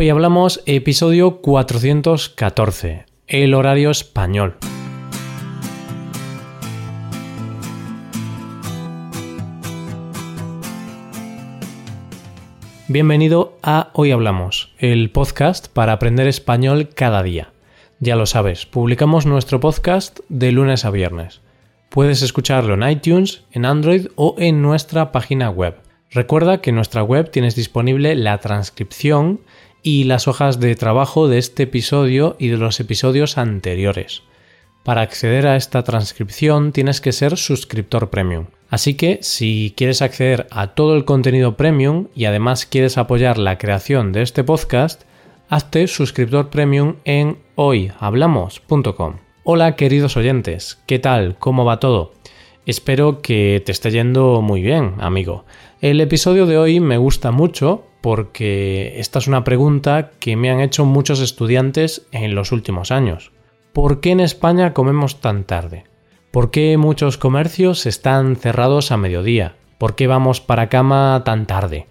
Hoy hablamos episodio 414, el horario español. Bienvenido a Hoy Hablamos, el podcast para aprender español cada día. Ya lo sabes, publicamos nuestro podcast de lunes a viernes. Puedes escucharlo en iTunes, en Android o en nuestra página web. Recuerda que en nuestra web tienes disponible la transcripción y las hojas de trabajo de este episodio y de los episodios anteriores. Para acceder a esta transcripción tienes que ser suscriptor premium. Así que si quieres acceder a todo el contenido premium y además quieres apoyar la creación de este podcast, hazte suscriptor premium en hoyhablamos.com. Hola queridos oyentes, ¿qué tal? ¿Cómo va todo? Espero que te esté yendo muy bien, amigo. El episodio de hoy me gusta mucho porque esta es una pregunta que me han hecho muchos estudiantes en los últimos años. ¿Por qué en España comemos tan tarde? ¿Por qué muchos comercios están cerrados a mediodía? ¿Por qué vamos para cama tan tarde?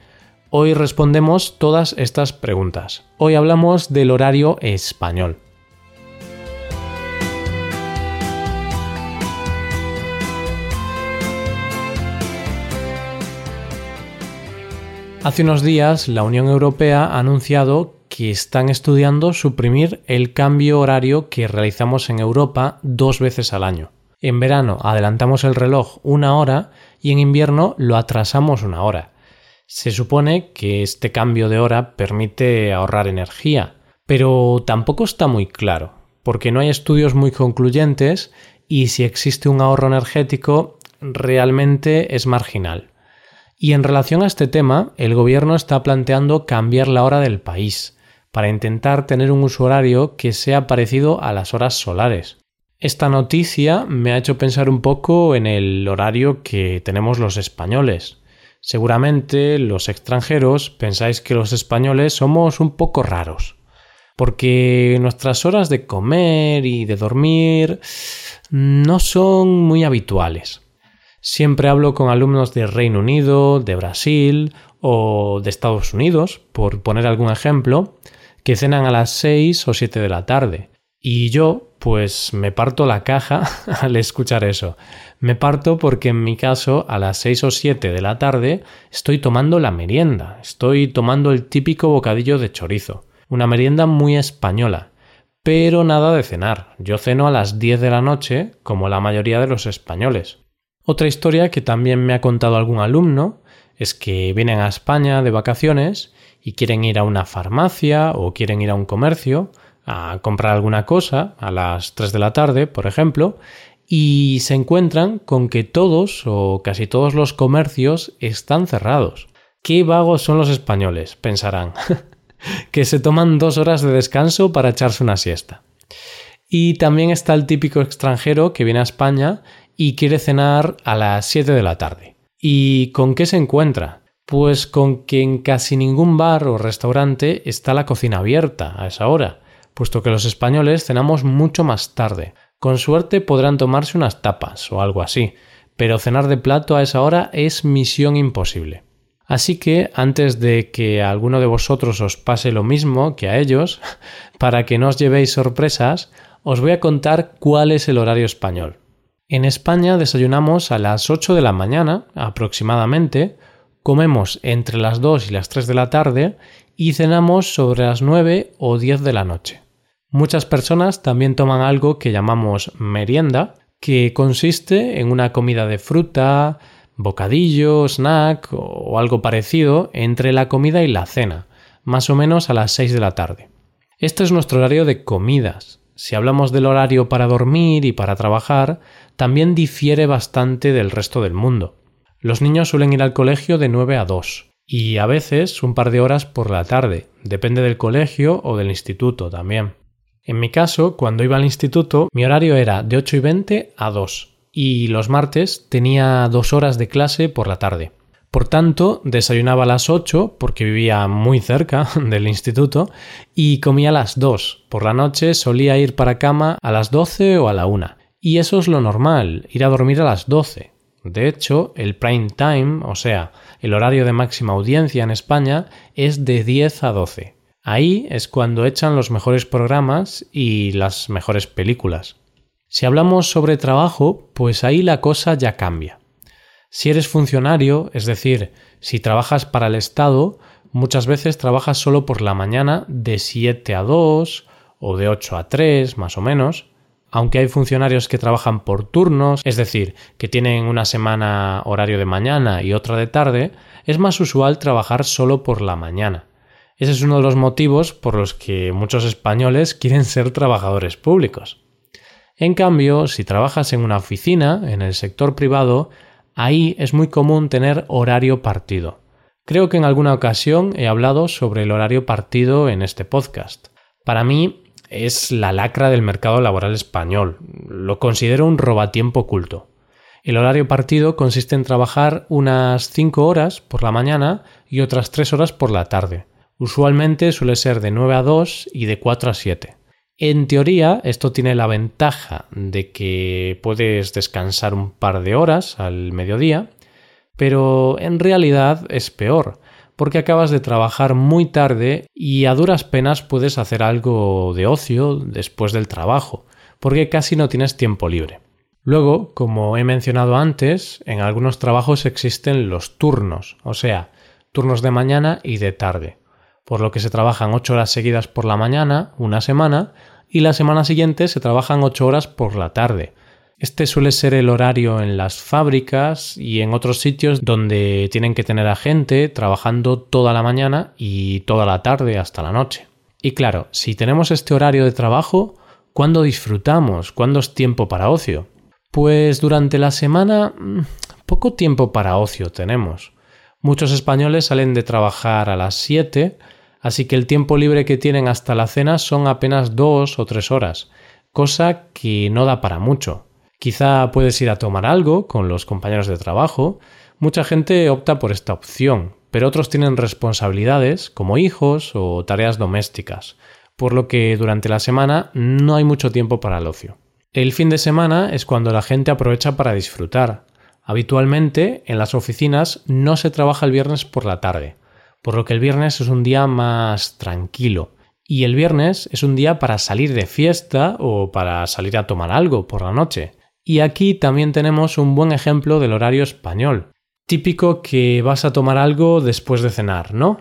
Hoy respondemos todas estas preguntas. Hoy hablamos del horario español. Hace unos días la Unión Europea ha anunciado que están estudiando suprimir el cambio horario que realizamos en Europa dos veces al año. En verano adelantamos el reloj una hora y en invierno lo atrasamos una hora. Se supone que este cambio de hora permite ahorrar energía, pero tampoco está muy claro, porque no hay estudios muy concluyentes y si existe un ahorro energético realmente es marginal. Y en relación a este tema, el gobierno está planteando cambiar la hora del país, para intentar tener un uso horario que sea parecido a las horas solares. Esta noticia me ha hecho pensar un poco en el horario que tenemos los españoles. Seguramente los extranjeros pensáis que los españoles somos un poco raros, porque nuestras horas de comer y de dormir no son muy habituales. Siempre hablo con alumnos de Reino Unido, de Brasil o de Estados Unidos, por poner algún ejemplo, que cenan a las 6 o 7 de la tarde. Y yo, pues me parto la caja al escuchar eso. Me parto porque en mi caso a las 6 o 7 de la tarde estoy tomando la merienda, estoy tomando el típico bocadillo de chorizo, una merienda muy española, pero nada de cenar. Yo ceno a las 10 de la noche, como la mayoría de los españoles. Otra historia que también me ha contado algún alumno es que vienen a España de vacaciones y quieren ir a una farmacia o quieren ir a un comercio a comprar alguna cosa a las 3 de la tarde, por ejemplo, y se encuentran con que todos o casi todos los comercios están cerrados. Qué vagos son los españoles, pensarán, que se toman dos horas de descanso para echarse una siesta. Y también está el típico extranjero que viene a España y quiere cenar a las 7 de la tarde. ¿Y con qué se encuentra? Pues con que en casi ningún bar o restaurante está la cocina abierta a esa hora puesto que los españoles cenamos mucho más tarde. Con suerte podrán tomarse unas tapas o algo así, pero cenar de plato a esa hora es misión imposible. Así que, antes de que alguno de vosotros os pase lo mismo que a ellos, para que no os llevéis sorpresas, os voy a contar cuál es el horario español. En España desayunamos a las 8 de la mañana, aproximadamente, comemos entre las 2 y las 3 de la tarde y cenamos sobre las 9 o 10 de la noche. Muchas personas también toman algo que llamamos merienda, que consiste en una comida de fruta, bocadillo, snack o algo parecido entre la comida y la cena, más o menos a las 6 de la tarde. Este es nuestro horario de comidas. Si hablamos del horario para dormir y para trabajar, también difiere bastante del resto del mundo. Los niños suelen ir al colegio de 9 a 2 y a veces un par de horas por la tarde, depende del colegio o del instituto también. En mi caso, cuando iba al instituto, mi horario era de 8 y 20 a 2 y los martes tenía dos horas de clase por la tarde. Por tanto, desayunaba a las 8 porque vivía muy cerca del instituto y comía a las 2. Por la noche solía ir para cama a las 12 o a la 1. Y eso es lo normal, ir a dormir a las 12. De hecho, el prime time, o sea, el horario de máxima audiencia en España, es de 10 a 12. Ahí es cuando echan los mejores programas y las mejores películas. Si hablamos sobre trabajo, pues ahí la cosa ya cambia. Si eres funcionario, es decir, si trabajas para el Estado, muchas veces trabajas solo por la mañana de 7 a 2 o de 8 a 3, más o menos, aunque hay funcionarios que trabajan por turnos, es decir, que tienen una semana horario de mañana y otra de tarde, es más usual trabajar solo por la mañana. Ese es uno de los motivos por los que muchos españoles quieren ser trabajadores públicos. En cambio, si trabajas en una oficina, en el sector privado, ahí es muy común tener horario partido. Creo que en alguna ocasión he hablado sobre el horario partido en este podcast. Para mí es la lacra del mercado laboral español. Lo considero un robatiempo oculto. El horario partido consiste en trabajar unas 5 horas por la mañana y otras 3 horas por la tarde. Usualmente suele ser de 9 a 2 y de 4 a 7. En teoría, esto tiene la ventaja de que puedes descansar un par de horas al mediodía, pero en realidad es peor, porque acabas de trabajar muy tarde y a duras penas puedes hacer algo de ocio después del trabajo, porque casi no tienes tiempo libre. Luego, como he mencionado antes, en algunos trabajos existen los turnos, o sea, turnos de mañana y de tarde por lo que se trabajan 8 horas seguidas por la mañana, una semana, y la semana siguiente se trabajan 8 horas por la tarde. Este suele ser el horario en las fábricas y en otros sitios donde tienen que tener a gente trabajando toda la mañana y toda la tarde hasta la noche. Y claro, si tenemos este horario de trabajo, ¿cuándo disfrutamos? ¿Cuándo es tiempo para ocio? Pues durante la semana mm, poco tiempo para ocio tenemos. Muchos españoles salen de trabajar a las 7 así que el tiempo libre que tienen hasta la cena son apenas dos o tres horas, cosa que no da para mucho. Quizá puedes ir a tomar algo con los compañeros de trabajo, mucha gente opta por esta opción, pero otros tienen responsabilidades como hijos o tareas domésticas, por lo que durante la semana no hay mucho tiempo para el ocio. El fin de semana es cuando la gente aprovecha para disfrutar. Habitualmente en las oficinas no se trabaja el viernes por la tarde, por lo que el viernes es un día más tranquilo. Y el viernes es un día para salir de fiesta o para salir a tomar algo por la noche. Y aquí también tenemos un buen ejemplo del horario español. Típico que vas a tomar algo después de cenar, ¿no?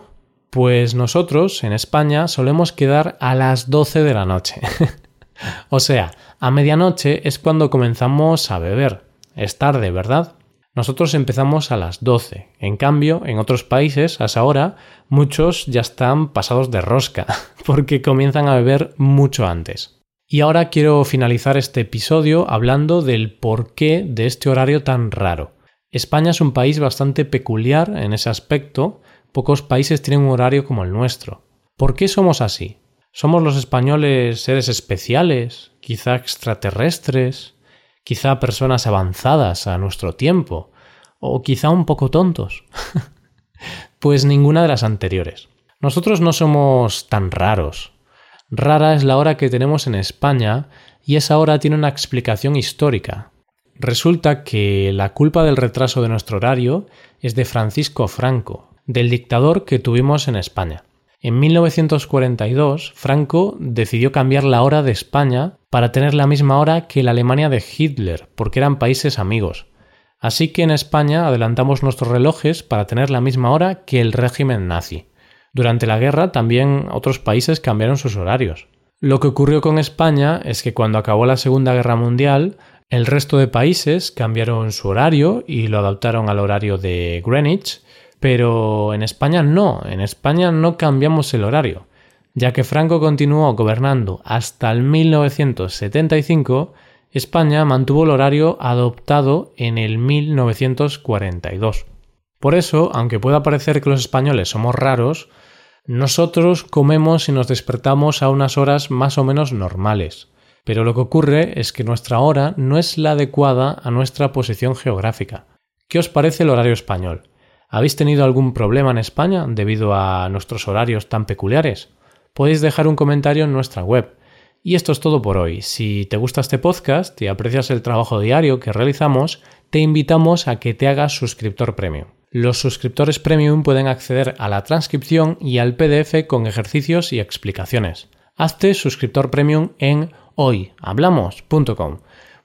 Pues nosotros, en España, solemos quedar a las 12 de la noche. o sea, a medianoche es cuando comenzamos a beber. Es tarde, ¿verdad? Nosotros empezamos a las 12. En cambio, en otros países, a esa hora, muchos ya están pasados de rosca, porque comienzan a beber mucho antes. Y ahora quiero finalizar este episodio hablando del porqué de este horario tan raro. España es un país bastante peculiar en ese aspecto, pocos países tienen un horario como el nuestro. ¿Por qué somos así? ¿Somos los españoles seres especiales? ¿Quizá extraterrestres? Quizá personas avanzadas a nuestro tiempo, o quizá un poco tontos. pues ninguna de las anteriores. Nosotros no somos tan raros. Rara es la hora que tenemos en España y esa hora tiene una explicación histórica. Resulta que la culpa del retraso de nuestro horario es de Francisco Franco, del dictador que tuvimos en España. En 1942, Franco decidió cambiar la hora de España para tener la misma hora que la Alemania de Hitler, porque eran países amigos. Así que en España adelantamos nuestros relojes para tener la misma hora que el régimen nazi. Durante la guerra también otros países cambiaron sus horarios. Lo que ocurrió con España es que cuando acabó la Segunda Guerra Mundial, el resto de países cambiaron su horario y lo adaptaron al horario de Greenwich, pero en España no, en España no cambiamos el horario, ya que Franco continuó gobernando hasta el 1975, España mantuvo el horario adoptado en el 1942. Por eso, aunque pueda parecer que los españoles somos raros, nosotros comemos y nos despertamos a unas horas más o menos normales. Pero lo que ocurre es que nuestra hora no es la adecuada a nuestra posición geográfica. ¿Qué os parece el horario español? ¿Habéis tenido algún problema en España debido a nuestros horarios tan peculiares? Podéis dejar un comentario en nuestra web. Y esto es todo por hoy. Si te gusta este podcast y aprecias el trabajo diario que realizamos, te invitamos a que te hagas suscriptor premium. Los suscriptores premium pueden acceder a la transcripción y al PDF con ejercicios y explicaciones. Hazte suscriptor premium en hoyhablamos.com.